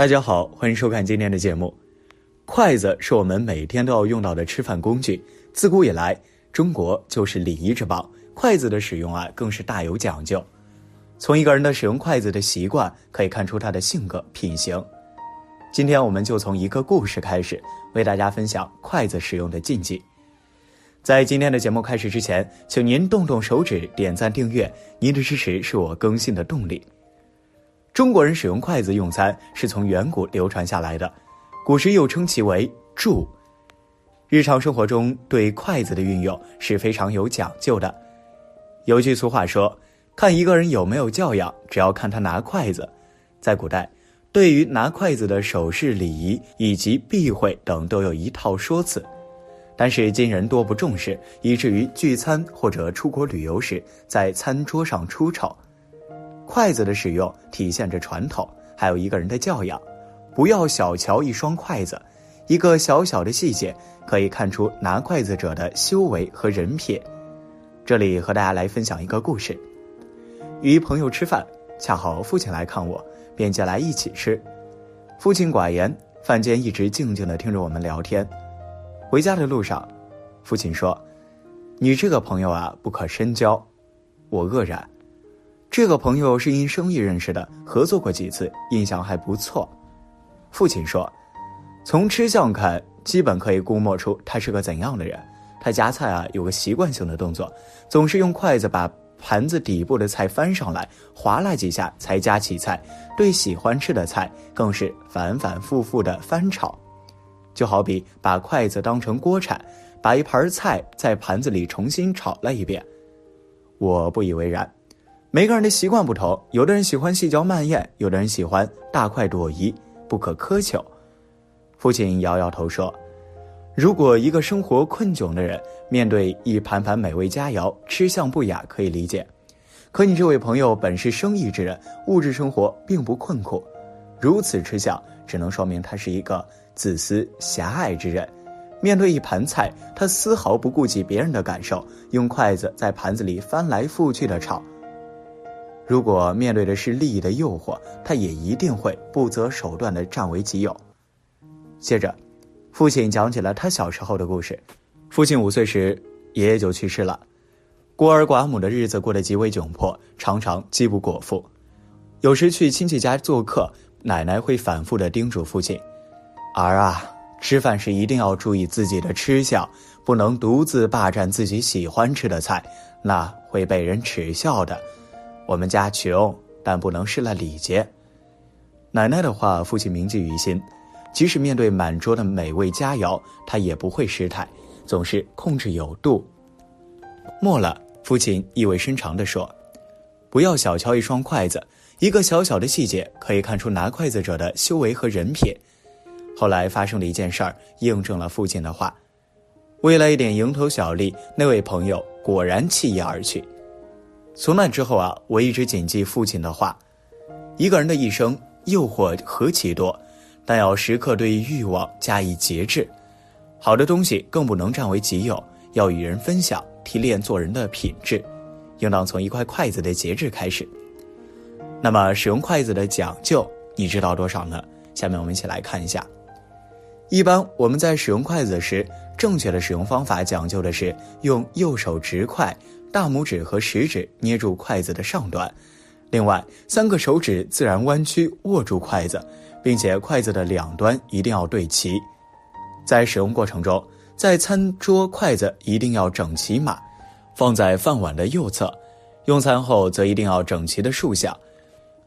大家好，欢迎收看今天的节目。筷子是我们每天都要用到的吃饭工具，自古以来，中国就是礼仪之邦，筷子的使用啊更是大有讲究。从一个人的使用筷子的习惯，可以看出他的性格品行。今天我们就从一个故事开始，为大家分享筷子使用的禁忌。在今天的节目开始之前，请您动动手指点赞订阅，您的支持是我更新的动力。中国人使用筷子用餐是从远古流传下来的，古时又称其为箸。日常生活中对筷子的运用是非常有讲究的。有句俗话说：“看一个人有没有教养，只要看他拿筷子。”在古代，对于拿筷子的手势礼仪以及避讳等都有一套说辞。但是今人多不重视，以至于聚餐或者出国旅游时，在餐桌上出丑。筷子的使用体现着传统，还有一个人的教养。不要小瞧一双筷子，一个小小的细节可以看出拿筷子者的修为和人品。这里和大家来分享一个故事：与朋友吃饭，恰好父亲来看我，便叫来一起吃。父亲寡言，饭间一直静静的听着我们聊天。回家的路上，父亲说：“你这个朋友啊，不可深交。”我愕然。这个朋友是因生意认识的，合作过几次，印象还不错。父亲说：“从吃相看，基本可以估摸出他是个怎样的人。他夹菜啊，有个习惯性的动作，总是用筷子把盘子底部的菜翻上来，划拉几下才夹起菜。对喜欢吃的菜，更是反反复复的翻炒。就好比把筷子当成锅铲，把一盘菜在盘子里重新炒了一遍。我不以为然。”每个人的习惯不同，有的人喜欢细嚼慢咽，有的人喜欢大快朵颐，不可苛求。父亲摇摇头说：“如果一个生活困窘的人面对一盘盘美味佳肴，吃相不雅可以理解。可你这位朋友本是生意之人，物质生活并不困苦，如此吃相，只能说明他是一个自私狭隘之人。面对一盘菜，他丝毫不顾及别人的感受，用筷子在盘子里翻来覆去的炒。”如果面对的是利益的诱惑，他也一定会不择手段的占为己有。接着，父亲讲起了他小时候的故事。父亲五岁时，爷爷就去世了，孤儿寡母的日子过得极为窘迫，常常饥不果腹。有时去亲戚家做客，奶奶会反复的叮嘱父亲：“儿啊，吃饭时一定要注意自己的吃相，不能独自霸占自己喜欢吃的菜，那会被人耻笑的。”我们家穷，但不能失了礼节。奶奶的话，父亲铭记于心。即使面对满桌的美味佳肴，他也不会失态，总是控制有度。末了，父亲意味深长地说：“不要小瞧一双筷子，一个小小的细节可以看出拿筷子者的修为和人品。”后来发生了一件事儿，印证了父亲的话。为了一点蝇头小利，那位朋友果然弃业而去。从那之后啊，我一直谨记父亲的话：一个人的一生诱惑何其多，但要时刻对欲望加以节制。好的东西更不能占为己有，要与人分享，提炼做人的品质。应当从一块筷子的节制开始。那么，使用筷子的讲究，你知道多少呢？下面我们一起来看一下。一般我们在使用筷子时，正确的使用方法讲究的是用右手执筷。大拇指和食指捏住筷子的上端，另外三个手指自然弯曲握住筷子，并且筷子的两端一定要对齐。在使用过程中，在餐桌筷子一定要整齐码，放在饭碗的右侧；用餐后则一定要整齐的竖向，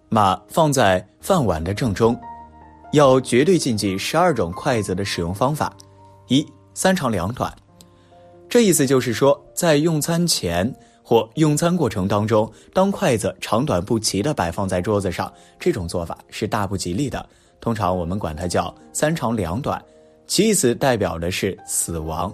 码放在饭碗的正中。要绝对禁忌十二种筷子的使用方法：一、三长两短。这意思就是说，在用餐前或用餐过程当中，当筷子长短不齐的摆放在桌子上，这种做法是大不吉利的。通常我们管它叫“三长两短”，其意思代表的是死亡。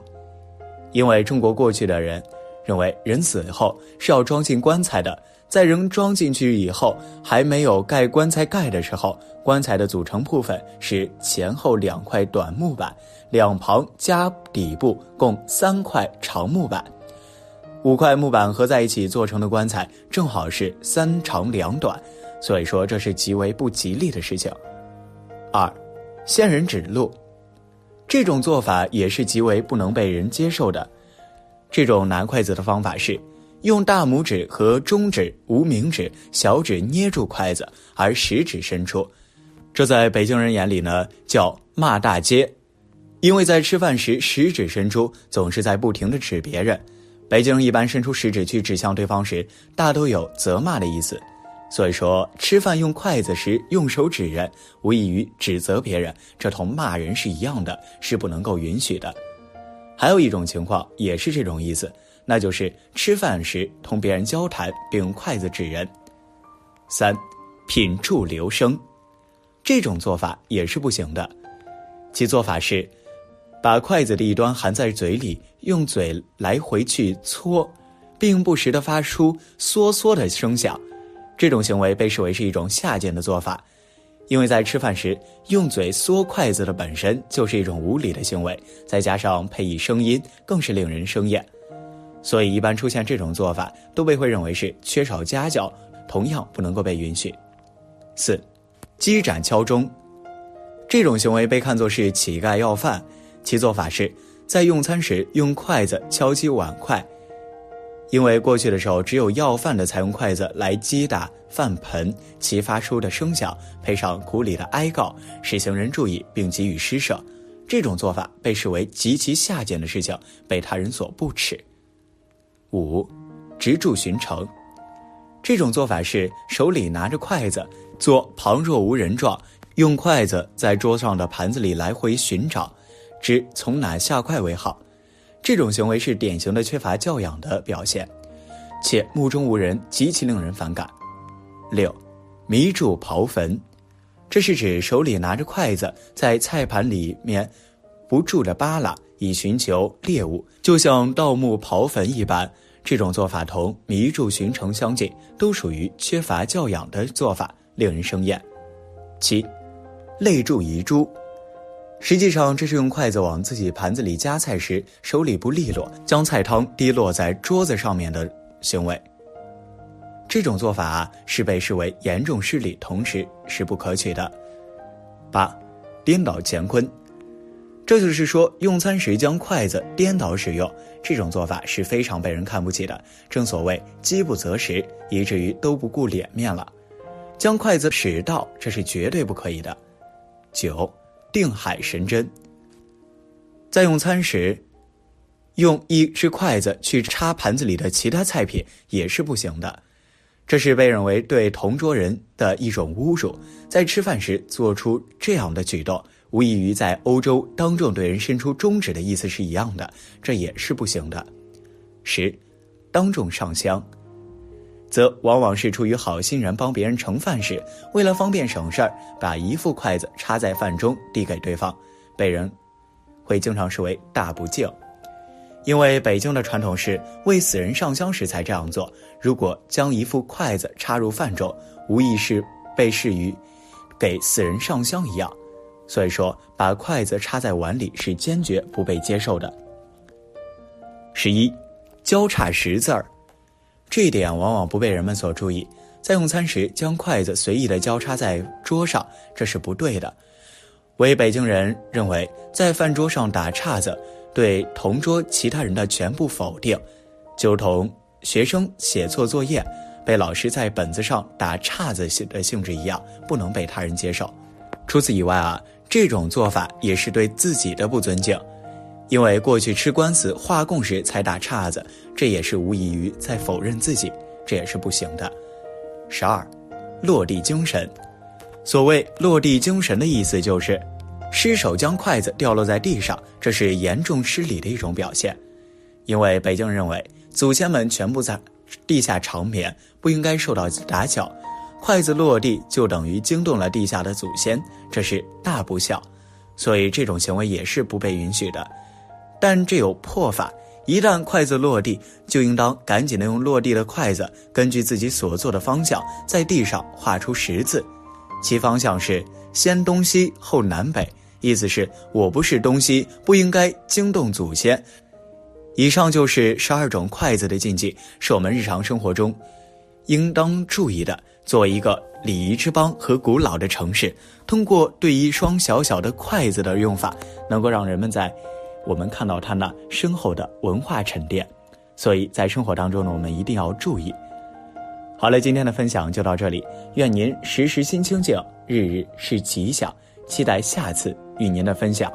因为中国过去的人认为，人死后是要装进棺材的，在人装进去以后，还没有盖棺材盖的时候，棺材的组成部分是前后两块短木板。两旁加底部共三块长木板，五块木板合在一起做成的棺材正好是三长两短，所以说这是极为不吉利的事情。二，仙人指路，这种做法也是极为不能被人接受的。这种拿筷子的方法是用大拇指和中指、无名指、小指捏住筷子，而食指伸出。这在北京人眼里呢，叫骂大街。因为在吃饭时食指伸出，总是在不停的指别人。北京人一般伸出食指去指向对方时，大都有责骂的意思。所以说，吃饭用筷子时用手指人，无异于指责别人，这同骂人是一样的，是不能够允许的。还有一种情况也是这种意思，那就是吃饭时同别人交谈并用筷子指人。三，品箸留声，这种做法也是不行的。其做法是。把筷子的一端含在嘴里，用嘴来回去搓，并不时地发出嗦嗦的声响。这种行为被视为是一种下贱的做法，因为在吃饭时用嘴嗦筷子的本身就是一种无礼的行为，再加上配以声音，更是令人生厌。所以，一般出现这种做法，都被会认为是缺少家教，同样不能够被允许。四，击盏敲钟，这种行为被看作是乞丐要饭。其做法是，在用餐时用筷子敲击碗筷，因为过去的时候只有要饭的才用筷子来击打饭盆，其发出的声响配上苦里的哀告，使行人注意并给予施舍。这种做法被视为极其下贱的事情，被他人所不齿。五，直柱寻城，这种做法是手里拿着筷子，做旁若无人状，用筷子在桌上的盘子里来回寻找。知从哪下筷为好，这种行为是典型的缺乏教养的表现，且目中无人，极其令人反感。六，迷住刨坟，这是指手里拿着筷子在菜盘里面不住的扒拉，以寻求猎物，就像盗墓刨坟一般。这种做法同迷住寻城相近，都属于缺乏教养的做法，令人生厌。七，泪注遗珠。实际上，这是用筷子往自己盘子里夹菜时手里不利落，将菜汤滴落在桌子上面的行为。这种做法是被视为严重失礼，同时是不可取的。八，颠倒乾坤，这就是说，用餐时将筷子颠倒使用，这种做法是非常被人看不起的。正所谓饥不择食，以至于都不顾脸面了，将筷子使倒，这是绝对不可以的。九。定海神针，在用餐时，用一只筷子去插盘子里的其他菜品也是不行的，这是被认为对同桌人的一种侮辱。在吃饭时做出这样的举动，无异于在欧洲当众对人伸出中指的意思是一样的，这也是不行的。十，当众上香。则往往是出于好心人帮别人盛饭时，为了方便省事儿，把一副筷子插在饭中递给对方，被人会经常视为大不敬。因为北京的传统是为死人上香时才这样做，如果将一副筷子插入饭中，无疑是被视于给死人上香一样，所以说把筷子插在碗里是坚决不被接受的。十一，交叉识字儿。这一点往往不被人们所注意，在用餐时将筷子随意的交叉在桌上，这是不对的。为北京人认为，在饭桌上打岔子，对同桌其他人的全部否定，就同学生写错作业，被老师在本子上打岔子的性质一样，不能被他人接受。除此以外啊，这种做法也是对自己的不尊敬。因为过去吃官司画供时才打岔子，这也是无异于在否认自己，这也是不行的。十二，落地精神。所谓落地精神的意思就是，失手将筷子掉落在地上，这是严重失礼的一种表现。因为北京认为祖先们全部在地下长眠，不应该受到打搅，筷子落地就等于惊动了地下的祖先，这是大不孝，所以这种行为也是不被允许的。但这有破法，一旦筷子落地，就应当赶紧的用落地的筷子，根据自己所做的方向，在地上画出十字，其方向是先东西后南北，意思是我不是东西，不应该惊动祖先。以上就是十二种筷子的禁忌，是我们日常生活中应当注意的。作为一个礼仪之邦和古老的城市，通过对一双小小的筷子的用法，能够让人们在我们看到它那深厚的文化沉淀。所以在生活当中呢，我们一定要注意。好了，今天的分享就到这里，愿您时时心清静，日日是吉祥。期待下次与您的分享。